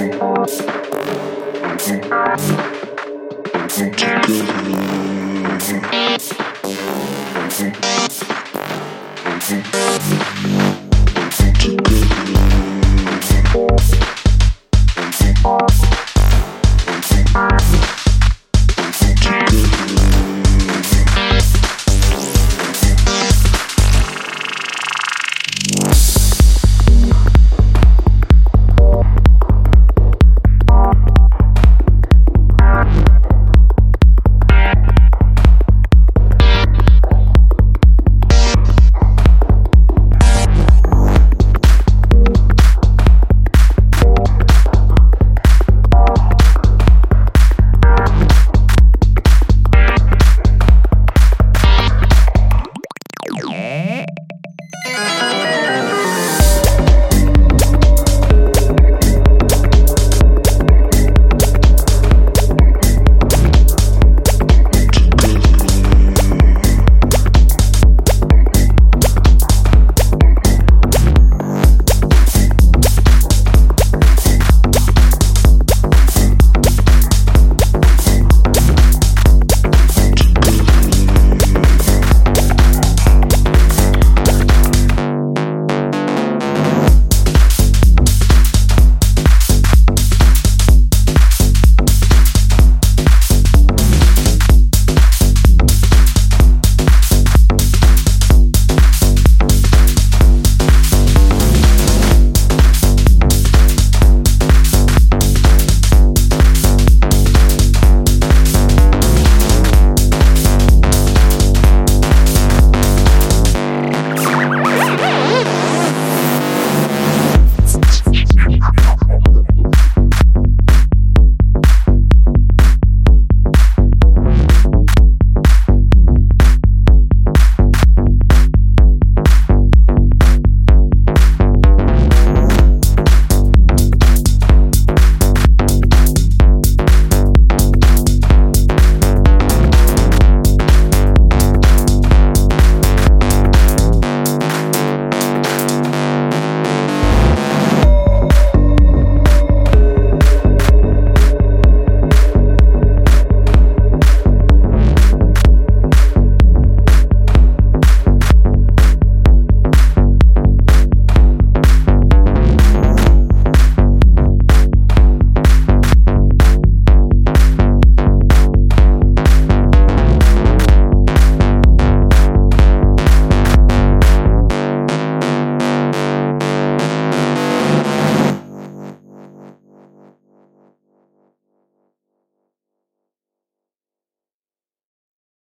Take